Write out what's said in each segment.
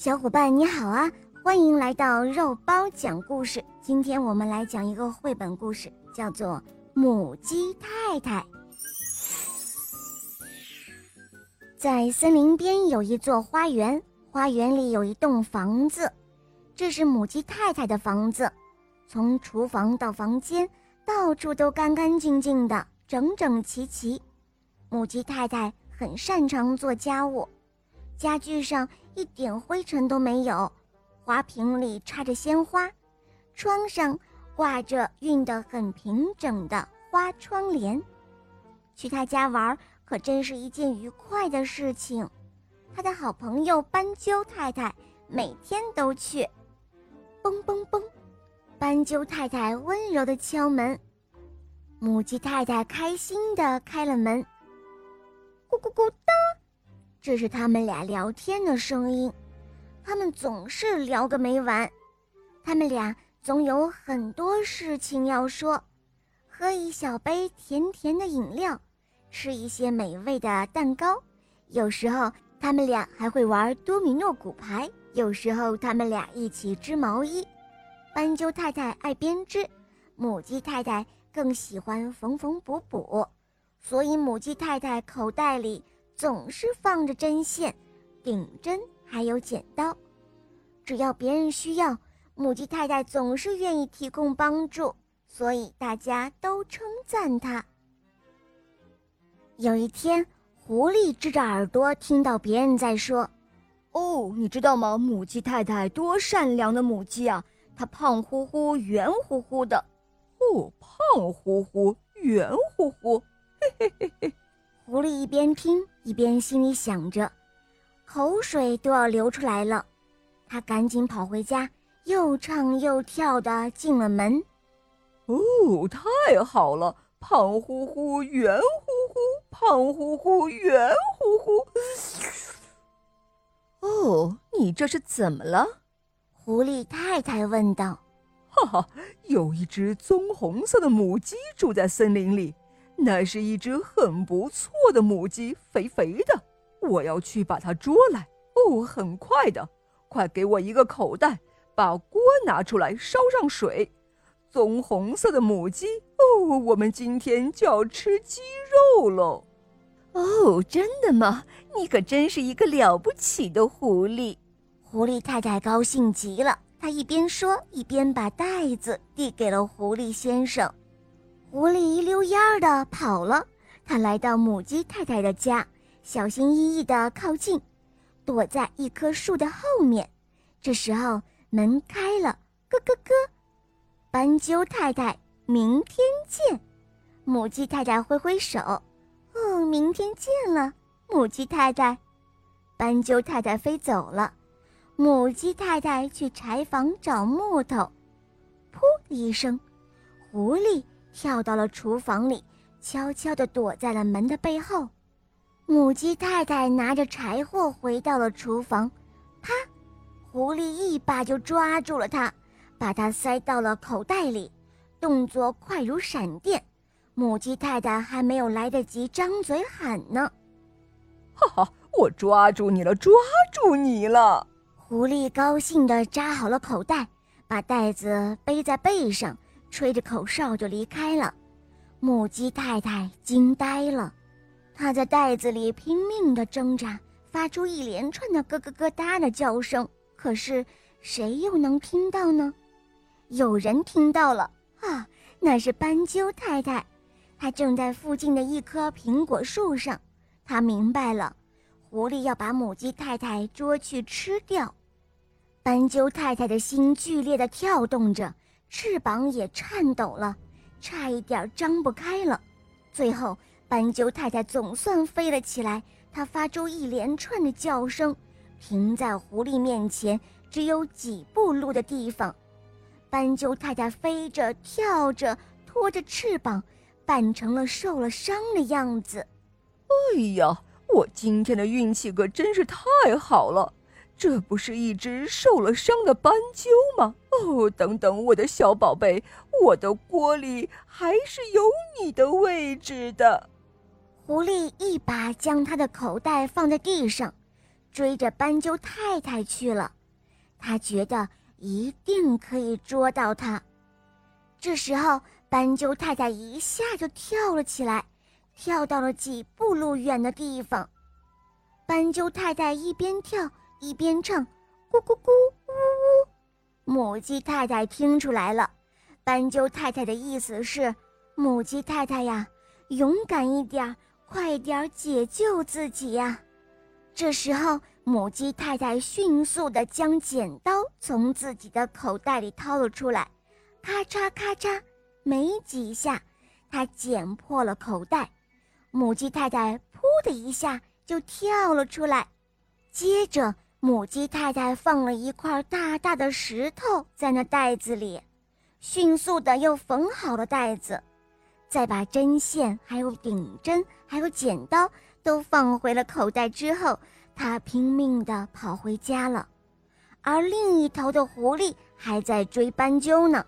小伙伴你好啊，欢迎来到肉包讲故事。今天我们来讲一个绘本故事，叫做《母鸡太太》。在森林边有一座花园，花园里有一栋房子，这是母鸡太太的房子。从厨房到房间，到处都干干净净的，整整齐齐。母鸡太太很擅长做家务。家具上一点灰尘都没有，花瓶里插着鲜花，窗上挂着熨得很平整的花窗帘。去他家玩可真是一件愉快的事情。他的好朋友斑鸠太太每天都去。嘣嘣嘣，斑鸠太太温柔地敲门，母鸡太太开心地开了门。咕咕咕哒。这是他们俩聊天的声音，他们总是聊个没完，他们俩总有很多事情要说，喝一小杯甜甜的饮料，吃一些美味的蛋糕，有时候他们俩还会玩多米诺骨牌，有时候他们俩一起织毛衣。斑鸠太太爱编织，母鸡太太更喜欢缝缝补补，所以母鸡太太口袋里。总是放着针线、顶针，还有剪刀。只要别人需要，母鸡太太总是愿意提供帮助，所以大家都称赞她。有一天，狐狸支着耳朵听到别人在说：“哦，你知道吗？母鸡太太多善良的母鸡啊！它胖乎乎、圆乎乎的。哦，胖乎乎、圆乎乎，嘿嘿嘿嘿。”狐狸一边听一边心里想着，口水都要流出来了。他赶紧跑回家，又唱又跳的进了门。哦，太好了！胖乎乎，圆乎乎，胖乎乎，圆乎乎。哦，你这是怎么了？狐狸太太问道。哈哈，有一只棕红色的母鸡住在森林里。那是一只很不错的母鸡，肥肥的。我要去把它捉来。哦，很快的，快给我一个口袋，把锅拿出来，烧上水。棕红色的母鸡，哦，我们今天就要吃鸡肉喽。哦，真的吗？你可真是一个了不起的狐狸。狐狸太太高兴极了，她一边说，一边把袋子递给了狐狸先生。狐狸一溜烟儿的跑了，它来到母鸡太太的家，小心翼翼地靠近，躲在一棵树的后面。这时候门开了，咯咯咯！斑鸠太太，明天见！母鸡太太挥挥手，哦，明天见了，母鸡太太。斑鸠太太飞走了，母鸡太太去柴房找木头。噗的一声，狐狸。跳到了厨房里，悄悄地躲在了门的背后。母鸡太太拿着柴火回到了厨房，啪！狐狸一把就抓住了它，把它塞到了口袋里，动作快如闪电。母鸡太太还没有来得及张嘴喊呢，哈哈！我抓住你了，抓住你了！狐狸高兴地扎好了口袋，把袋子背在背上。吹着口哨就离开了，母鸡太太惊呆了，它在袋子里拼命地挣扎，发出一连串的咯咯咯哒的叫声。可是谁又能听到呢？有人听到了啊，那是斑鸠太太，她正在附近的一棵苹果树上。她明白了，狐狸要把母鸡太太捉去吃掉。斑鸠太太的心剧烈地跳动着。翅膀也颤抖了，差一点张不开了。最后，斑鸠太太总算飞了起来，它发出一连串的叫声，停在狐狸面前只有几步路的地方。斑鸠太太飞着、跳着，拖着翅膀，扮成了受了伤的样子。哎呀，我今天的运气可真是太好了！这不是一只受了伤的斑鸠吗？哦，等等，我的小宝贝，我的锅里还是有你的位置的。狐狸一把将它的口袋放在地上，追着斑鸠太太去了。他觉得一定可以捉到它。这时候，斑鸠太太一下就跳了起来，跳到了几步路远的地方。斑鸠太太一边跳一边唱：“咕咕咕，呜呜。”母鸡太太听出来了，斑鸠太太的意思是：“母鸡太太呀，勇敢一点，快点解救自己呀！”这时候，母鸡太太迅速地将剪刀从自己的口袋里掏了出来。咔嚓咔嚓，没几下，她剪破了口袋。母鸡太太“噗”的一下就跳了出来。接着，母鸡太太放了一块大大的石头在那袋子里，迅速的又缝好了袋子，再把针线、还有顶针、还有剪刀都放回了口袋之后，他拼命地跑回家了。而另一头的狐狸还在追斑鸠呢。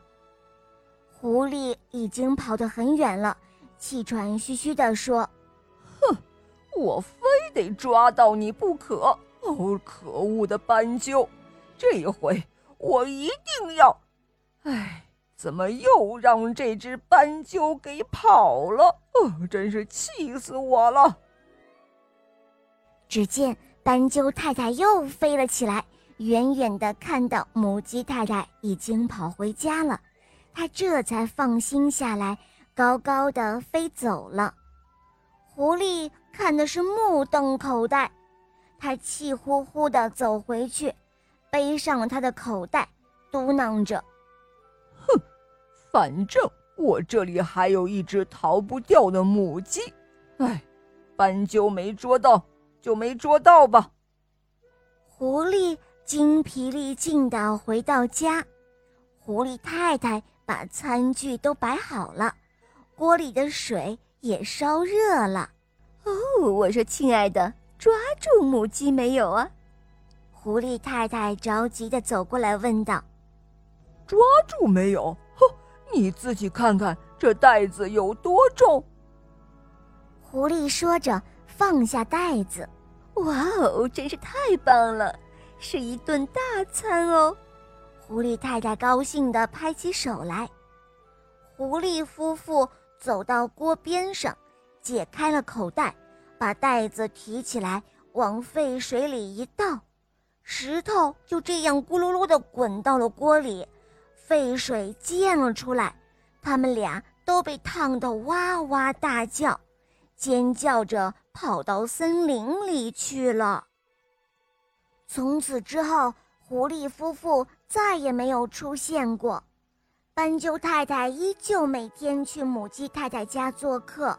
狐狸已经跑得很远了，气喘吁吁地说：“哼，我非得抓到你不可！哦，可恶的斑鸠，这一回我一定要……哎，怎么又让这只斑鸠给跑了？哦，真是气死我了！”只见斑鸠太太又飞了起来，远远地看到母鸡太太已经跑回家了。他这才放心下来，高高的飞走了。狐狸看的是目瞪口呆，他气呼呼地走回去，背上了他的口袋，嘟囔着：“哼，反正我这里还有一只逃不掉的母鸡。哎，斑鸠没捉到就没捉到吧。”狐狸精疲力尽地回到家，狐狸太太。把餐具都摆好了，锅里的水也烧热了。哦，我说亲爱的，抓住母鸡没有啊？狐狸太太着急的走过来问道：“抓住没有？哼，你自己看看这袋子有多重。”狐狸说着放下袋子。哇哦，真是太棒了，是一顿大餐哦。狐狸太太高兴的拍起手来，狐狸夫妇走到锅边上，解开了口袋，把袋子提起来往沸水里一倒，石头就这样咕噜噜地滚到了锅里，沸水溅了出来，他们俩都被烫得哇哇大叫，尖叫着跑到森林里去了。从此之后，狐狸夫妇。再也没有出现过，斑鸠太太依旧每天去母鸡太太家做客。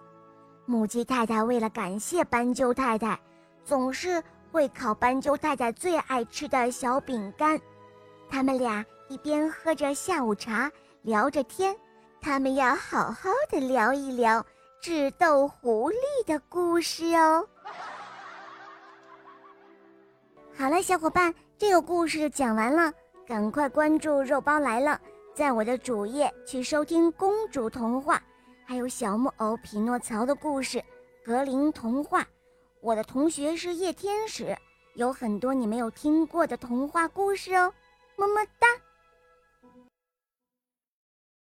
母鸡太太为了感谢斑鸠太太，总是会烤斑鸠太太最爱吃的小饼干。他们俩一边喝着下午茶，聊着天。他们要好好的聊一聊智斗狐狸的故事哦。好了，小伙伴，这个故事讲完了。赶快关注肉包来了，在我的主页去收听公主童话，还有小木偶匹诺曹的故事，格林童话。我的同学是夜天使，有很多你没有听过的童话故事哦，么么哒。